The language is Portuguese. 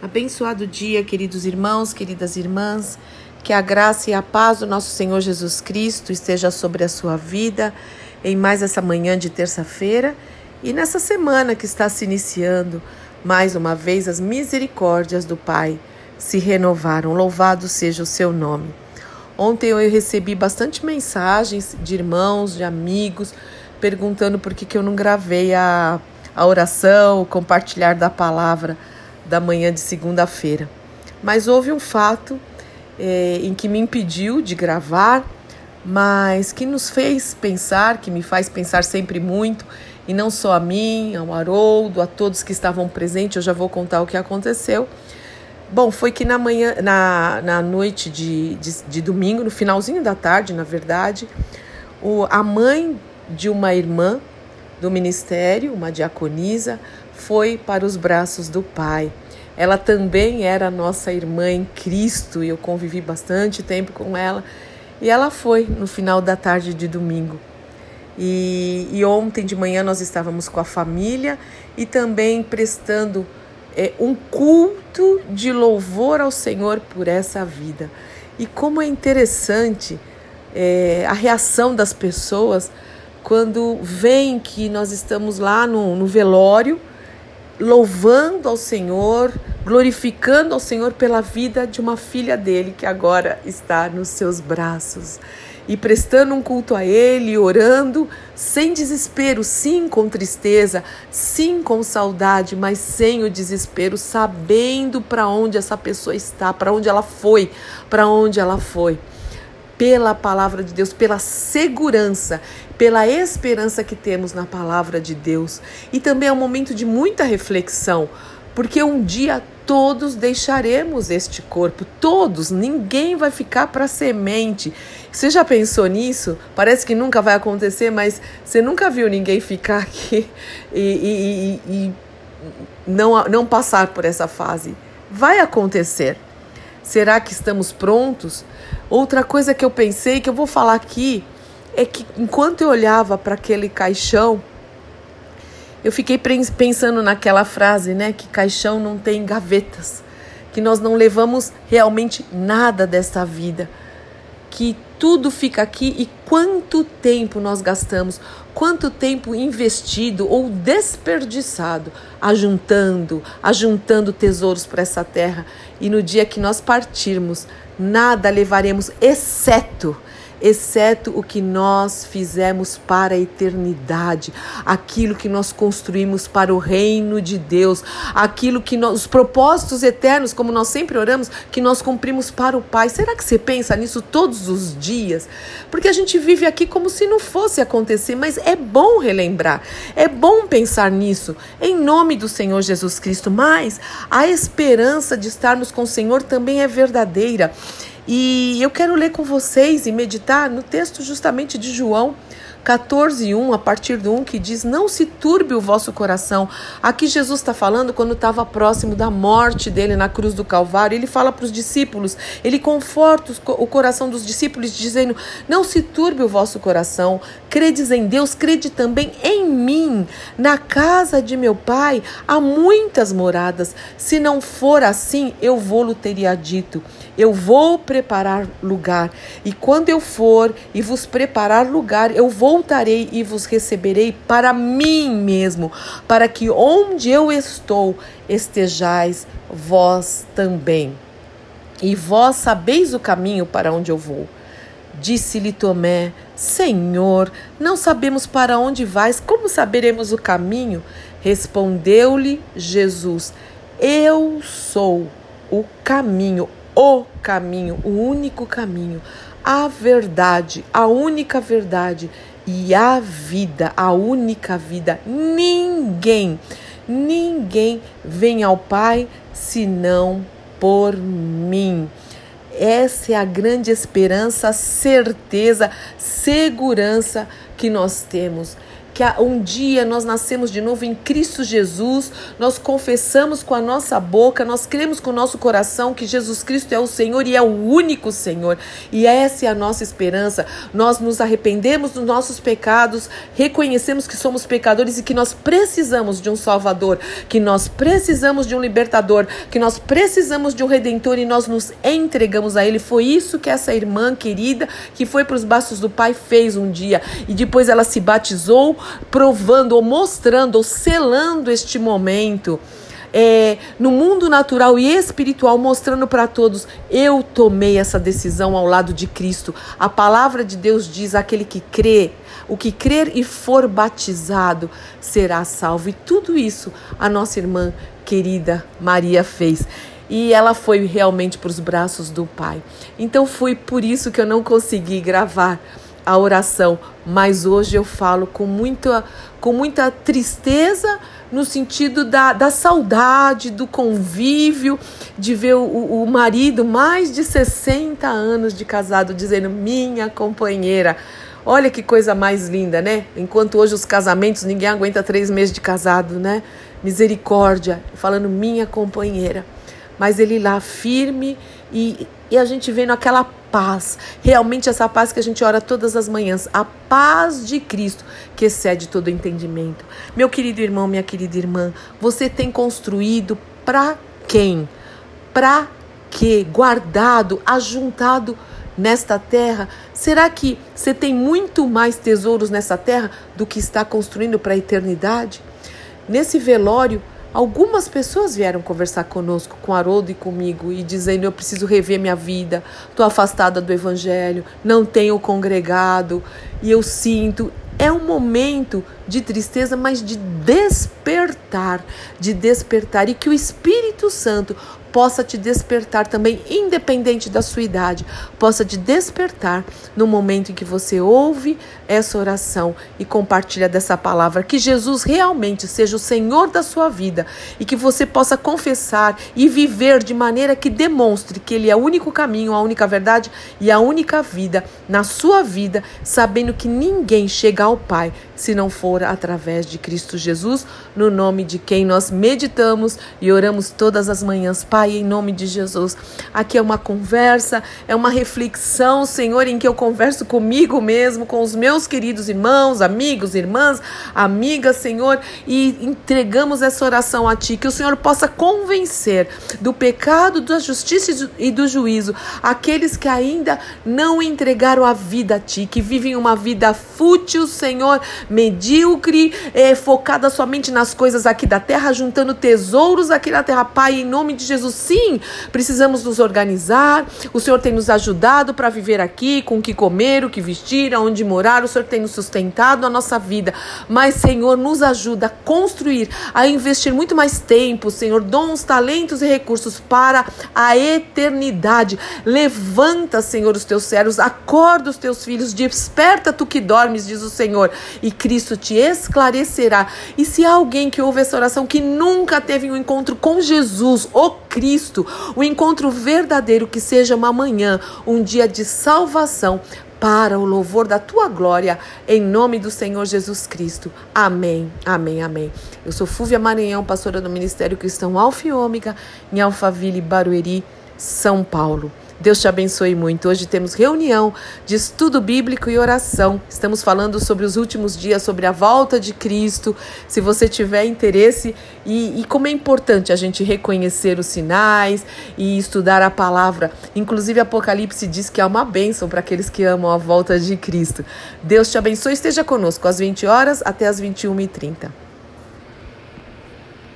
Abençoado dia, queridos irmãos, queridas irmãs. Que a graça e a paz do nosso Senhor Jesus Cristo esteja sobre a sua vida em mais essa manhã de terça-feira e nessa semana que está se iniciando. Mais uma vez, as misericórdias do Pai se renovaram. Louvado seja o seu nome. Ontem eu recebi bastante mensagens de irmãos, de amigos, perguntando por que, que eu não gravei a, a oração, o compartilhar da palavra da manhã de segunda-feira. Mas houve um fato é, em que me impediu de gravar, mas que nos fez pensar, que me faz pensar sempre muito, e não só a mim, ao Haroldo, a todos que estavam presentes, eu já vou contar o que aconteceu. Bom, foi que na manhã, na, na noite de, de, de domingo, no finalzinho da tarde, na verdade, o, a mãe de uma irmã do ministério, uma diaconisa, foi para os braços do Pai. Ela também era nossa irmã em Cristo e eu convivi bastante tempo com ela. E ela foi no final da tarde de domingo. E, e ontem de manhã nós estávamos com a família e também prestando é, um culto de louvor ao Senhor por essa vida. E como é interessante é, a reação das pessoas quando veem que nós estamos lá no, no velório louvando ao Senhor, glorificando ao Senhor pela vida de uma filha dele que agora está nos seus braços. E prestando um culto a Ele, orando, sem desespero, sim com tristeza, sim com saudade, mas sem o desespero, sabendo para onde essa pessoa está, para onde ela foi, para onde ela foi pela palavra de Deus, pela segurança, pela esperança que temos na palavra de Deus. E também é um momento de muita reflexão, porque um dia todos deixaremos este corpo, todos, ninguém vai ficar para semente. Você já pensou nisso? Parece que nunca vai acontecer, mas você nunca viu ninguém ficar aqui e, e, e, não, não passar por essa fase. Vai acontecer. Será que estamos prontos? Outra coisa que eu pensei, que eu vou falar aqui, é que enquanto eu olhava para aquele caixão, eu fiquei pensando naquela frase, né? Que caixão não tem gavetas, que nós não levamos realmente nada desta vida, que tudo fica aqui e quanto tempo nós gastamos, quanto tempo investido ou desperdiçado, ajuntando, ajuntando tesouros para essa terra. E no dia que nós partirmos, nada levaremos exceto exceto o que nós fizemos para a eternidade, aquilo que nós construímos para o reino de Deus, aquilo que nós, os propósitos eternos, como nós sempre oramos, que nós cumprimos para o Pai. Será que você pensa nisso todos os dias? Porque a gente vive aqui como se não fosse acontecer, mas é bom relembrar, é bom pensar nisso, em nome do Senhor Jesus Cristo. Mas a esperança de estarmos com o Senhor também é verdadeira. E eu quero ler com vocês e meditar no texto justamente de João 14, 1, a partir do 1, que diz: Não se turbe o vosso coração. Aqui Jesus está falando quando estava próximo da morte dele na cruz do Calvário. Ele fala para os discípulos, ele conforta o coração dos discípulos, dizendo: Não se turbe o vosso coração. Credes em Deus, crede também em mim. Na casa de meu pai há muitas moradas. Se não for assim, eu vou-lo teria dito. Eu vou preparar lugar. E quando eu for e vos preparar lugar, eu vou voltarei e vos receberei para mim mesmo, para que onde eu estou estejais vós também. E vós sabeis o caminho para onde eu vou. Disse-lhe Tomé: Senhor, não sabemos para onde vais, como saberemos o caminho? Respondeu-lhe Jesus: Eu sou o caminho, o caminho, o único caminho, a verdade, a única verdade e a vida, a única vida. Ninguém, ninguém vem ao Pai senão por mim. Essa é a grande esperança, certeza, segurança que nós temos que um dia nós nascemos de novo em Cristo Jesus, nós confessamos com a nossa boca, nós cremos com o nosso coração que Jesus Cristo é o Senhor e é o único Senhor. E essa é a nossa esperança. Nós nos arrependemos dos nossos pecados, reconhecemos que somos pecadores e que nós precisamos de um Salvador, que nós precisamos de um libertador, que nós precisamos de um redentor e nós nos entregamos a ele. Foi isso que essa irmã querida que foi para os braços do Pai fez um dia e depois ela se batizou, provando ou mostrando ou selando este momento. É, no mundo natural e espiritual, mostrando para todos: eu tomei essa decisão ao lado de Cristo. A palavra de Deus diz: aquele que crê, o que crer e for batizado será salvo. E tudo isso a nossa irmã querida Maria fez e ela foi realmente para os braços do Pai. Então foi por isso que eu não consegui gravar a oração, mas hoje eu falo com muita, com muita tristeza no sentido da, da saudade, do convívio, de ver o, o marido, mais de 60 anos de casado, dizendo: minha companheira. Olha que coisa mais linda, né? Enquanto hoje os casamentos, ninguém aguenta três meses de casado, né? Misericórdia, falando minha companheira mas ele lá firme e, e a gente vendo aquela paz, realmente essa paz que a gente ora todas as manhãs, a paz de Cristo que excede todo entendimento. Meu querido irmão, minha querida irmã, você tem construído para quem? Para que? Guardado, ajuntado nesta terra? Será que você tem muito mais tesouros nessa terra do que está construindo para a eternidade? Nesse velório, Algumas pessoas vieram conversar conosco, com Haroldo e comigo, e dizendo: Eu preciso rever minha vida, estou afastada do Evangelho, não tenho congregado, e eu sinto. É um momento de tristeza, mas de despertar, de despertar, e que o Espírito Santo possa te despertar também, independente da sua idade, possa te despertar no momento em que você ouve essa oração e compartilha dessa palavra. Que Jesus realmente seja o Senhor da sua vida e que você possa confessar e viver de maneira que demonstre que Ele é o único caminho, a única verdade e a única vida na sua vida, sabendo que ninguém chega ao Pai se não for através de Cristo Jesus, no nome de quem nós meditamos e oramos todas as manhãs. Pai, em nome de Jesus. Aqui é uma conversa, é uma reflexão, Senhor, em que eu converso comigo mesmo, com os meus queridos irmãos, amigos, irmãs, amigas, Senhor, e entregamos essa oração a Ti, que o Senhor possa convencer do pecado, da justiça e do juízo aqueles que ainda não entregaram a vida a Ti, que vivem uma vida fútil, Senhor, medíocre, é, focada somente nas coisas aqui da terra, juntando tesouros aqui na terra. Pai, em nome de Jesus, sim, precisamos nos organizar. O Senhor tem nos ajudado para viver aqui, com o que comer, o que vestir, aonde morar. O Senhor tem nos sustentado a nossa vida. Mas, Senhor, nos ajuda a construir, a investir muito mais tempo, Senhor, dons, talentos e recursos para a eternidade. Levanta, Senhor, os teus servos, acorda os teus filhos, desperta tu que dormes, diz o Senhor, e Cristo te esclarecerá. E se há alguém que ouve essa oração que nunca teve um encontro com Jesus, o Cristo, um encontro verdadeiro, que seja uma manhã, um dia de salvação para o louvor da tua glória, em nome do Senhor Jesus Cristo. Amém, amém, amém. Eu sou Fúvia Maranhão, pastora do Ministério Cristão Alfa e Ômega, em Alphaville, Barueri, São Paulo. Deus te abençoe muito. Hoje temos reunião de estudo bíblico e oração. Estamos falando sobre os últimos dias, sobre a volta de Cristo. Se você tiver interesse e, e como é importante a gente reconhecer os sinais e estudar a palavra. Inclusive, Apocalipse diz que é uma bênção para aqueles que amam a volta de Cristo. Deus te abençoe. Esteja conosco às 20 horas até às 21h30.